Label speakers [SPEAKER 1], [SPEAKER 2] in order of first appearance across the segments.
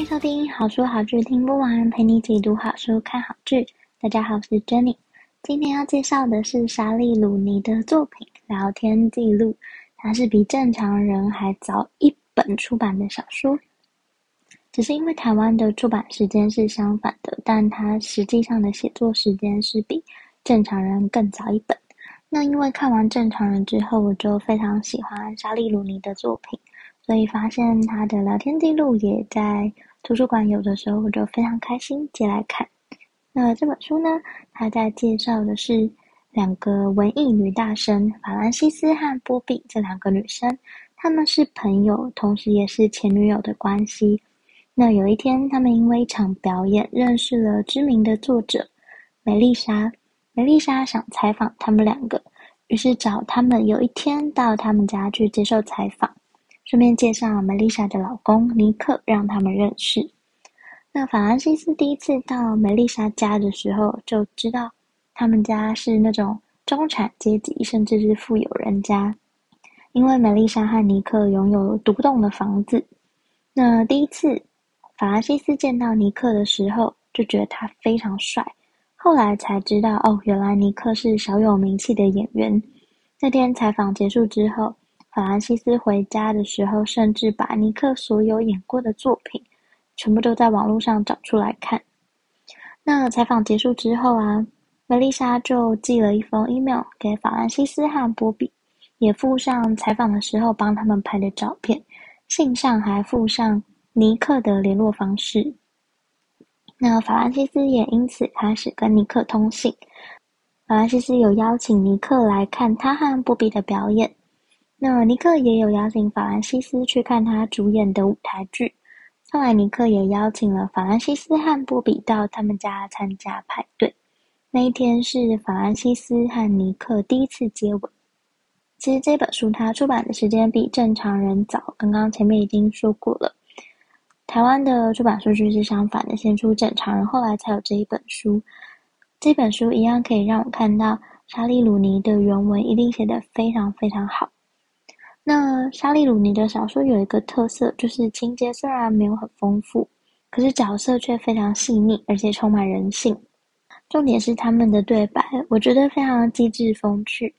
[SPEAKER 1] 欢迎收听好书好剧听不完，陪你一起读好书、看好剧。大家好，我是 Jenny。今天要介绍的是莎莉鲁尼的作品《聊天记录》，它是比正常人还早一本出版的小说。只是因为台湾的出版时间是相反的，但它实际上的写作时间是比正常人更早一本。那因为看完《正常人》之后，我就非常喜欢莎莉鲁尼的作品，所以发现他的聊天记录也在。图书馆有的时候我就非常开心借来看。那这本书呢，它在介绍的是两个文艺女大生法兰西斯和波比这两个女生，她们是朋友，同时也是前女友的关系。那有一天，她们因为一场表演认识了知名的作者梅丽莎。梅丽莎想采访他们两个，于是找他们有一天到他们家去接受采访。顺便介绍梅丽莎的老公尼克，让他们认识。那法兰西斯第一次到梅丽莎家的时候，就知道他们家是那种中产阶级，甚至是富有人家。因为梅丽莎和尼克拥有独栋的房子。那第一次法兰西斯见到尼克的时候，就觉得他非常帅。后来才知道，哦，原来尼克是小有名气的演员。那天采访结束之后。法兰西斯回家的时候，甚至把尼克所有演过的作品，全部都在网络上找出来看。那采访结束之后啊，梅丽莎就寄了一封 email 给法兰西斯和波比，也附上采访的时候帮他们拍的照片，信上还附上尼克的联络方式。那法兰西斯也因此开始跟尼克通信。法兰西斯有邀请尼克来看他和波比的表演。那尼克也有邀请法兰西斯去看他主演的舞台剧。后来尼克也邀请了法兰西斯和波比到他们家参加派对。那一天是法兰西斯和尼克第一次接吻。其实这本书它出版的时间比正常人早，刚刚前面已经说过了。台湾的出版顺序是相反的，先出正常人，后来才有这一本书。这本书一样可以让我看到莎莉鲁尼的原文一定写得非常非常好。那莎莉鲁尼的小说有一个特色，就是情节虽然没有很丰富，可是角色却非常细腻，而且充满人性。重点是他们的对白，我觉得非常机智风趣。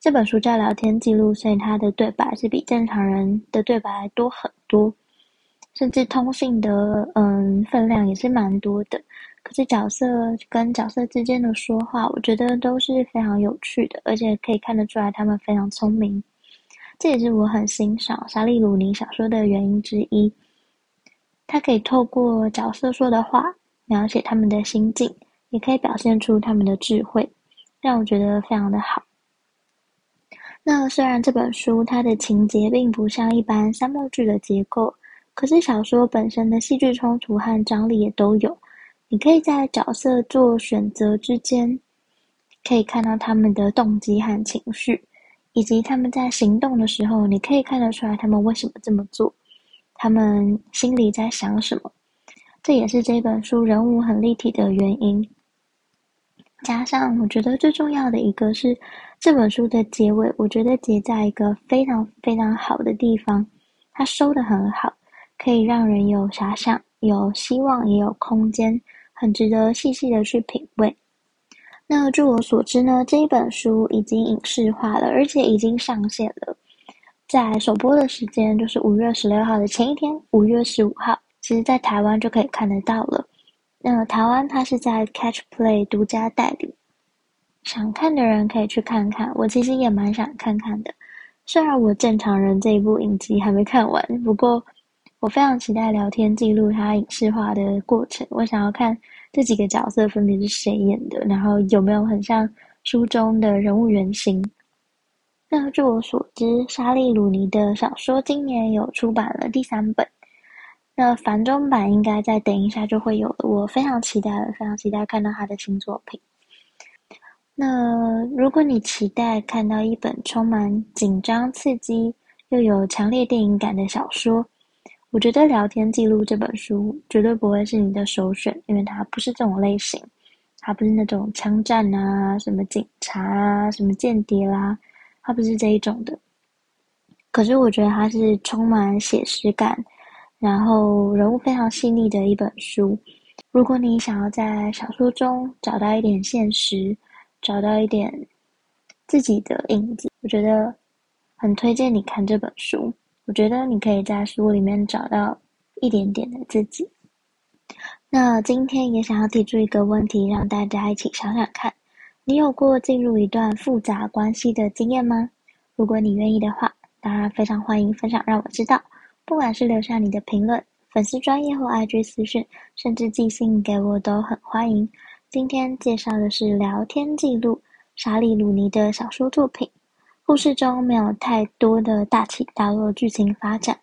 [SPEAKER 1] 这本书叫聊天记录，所以他的对白是比正常人的对白多很多，甚至通信的嗯分量也是蛮多的。可是角色跟角色之间的说话，我觉得都是非常有趣的，而且可以看得出来他们非常聪明。这也是我很欣赏莎莉鲁尼小说的原因之一。他可以透过角色说的话，描写他们的心境，也可以表现出他们的智慧，让我觉得非常的好。那虽然这本书它的情节并不像一般三幕剧的结构，可是小说本身的戏剧冲突和张力也都有。你可以在角色做选择之间，可以看到他们的动机和情绪。以及他们在行动的时候，你可以看得出来他们为什么这么做，他们心里在想什么，这也是这本书人物很立体的原因。加上我觉得最重要的一个是这本书的结尾，我觉得结在一个非常非常好的地方，它收得很好，可以让人有遐想、有希望，也有空间，很值得细细的去品味。那据我所知呢，这一本书已经影视化了，而且已经上线了。在首播的时间就是五月十六号的前一天，五月十五号，其实在台湾就可以看得到了。那台湾它是在 Catch Play 独家代理，想看的人可以去看看。我其实也蛮想看看的，虽然我正常人这一部影集还没看完，不过我非常期待聊天记录它影视化的过程，我想要看。这几个角色分别是谁演的？然后有没有很像书中的人物原型？那据我所知，莎莉鲁尼的小说今年有出版了第三本。那繁中版应该再等一下就会有了，我非常期待，非常期待看到他的新作品。那如果你期待看到一本充满紧张刺激又有强烈电影感的小说，我觉得《聊天记录》这本书绝对不会是你的首选，因为它不是这种类型，它不是那种枪战啊、什么警察啊、什么间谍啦，它不是这一种的。可是我觉得它是充满写实感，然后人物非常细腻的一本书。如果你想要在小说中找到一点现实，找到一点自己的影子，我觉得很推荐你看这本书。我觉得你可以在书里面找到一点点的自己。那今天也想要提出一个问题，让大家一起想想看：你有过进入一段复杂关系的经验吗？如果你愿意的话，当然非常欢迎分享，让我知道。不管是留下你的评论、粉丝专业或 IG 私讯，甚至寄信给我，都很欢迎。今天介绍的是《聊天记录》，莎莉·鲁尼的小说作品。故事中没有太多的大起大落剧情发展，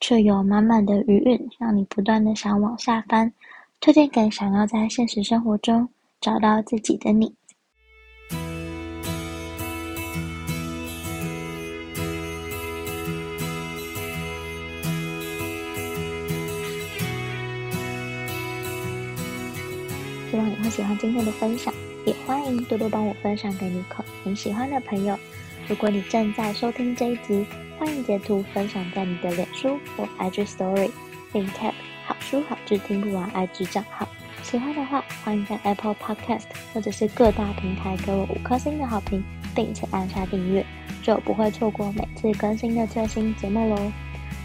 [SPEAKER 1] 却有满满的余韵，让你不断的想往下翻。推荐给想要在现实生活中找到自己的你。希望你会喜欢今天的分享，也欢迎多多帮我分享给你可很喜欢的朋友。如果你正在收听这一集，欢迎截图分享在你的脸书或 IG Story，并 tag 好书好剧听不完 IG 账号。喜欢的话，欢迎在 Apple Podcast 或者是各大平台给我五颗星的好评，并且按下订阅，就不会错过每次更新的最新节目喽。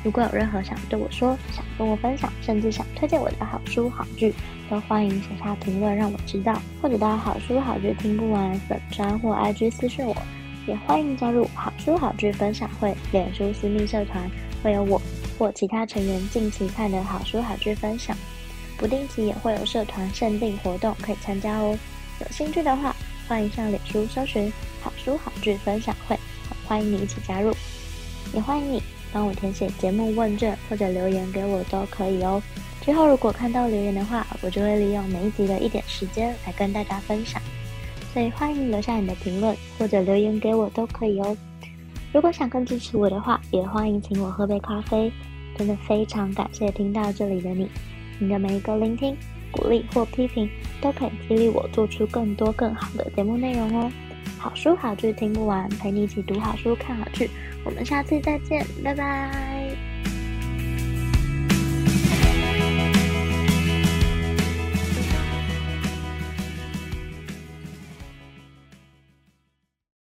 [SPEAKER 1] 如果有任何想对我说、想跟我分享，甚至想推荐我的好书好剧，都欢迎写下评论让我知道，或者到好书好剧听不完粉专或 IG 私讯我。也欢迎加入好书好剧分享会脸书私密社团，会有我或其他成员近期看的好书好剧分享，不定期也会有社团限定活动可以参加哦。有兴趣的话，欢迎上脸书搜寻好书好剧分享会，欢迎你一起加入。也欢迎你帮我填写节目问卷或者留言给我都可以哦。之后如果看到留言的话，我就会利用每一集的一点时间来跟大家分享。所以欢迎留下你的评论或者留言给我都可以哦。如果想更支持我的话，也欢迎请我喝杯咖啡。真的非常感谢听到这里的你，你的每一个聆听、鼓励或批评，都可以激励我做出更多更好的节目内容哦。好书好剧听不完，陪你一起读好书、看好剧。我们下次再见，拜拜。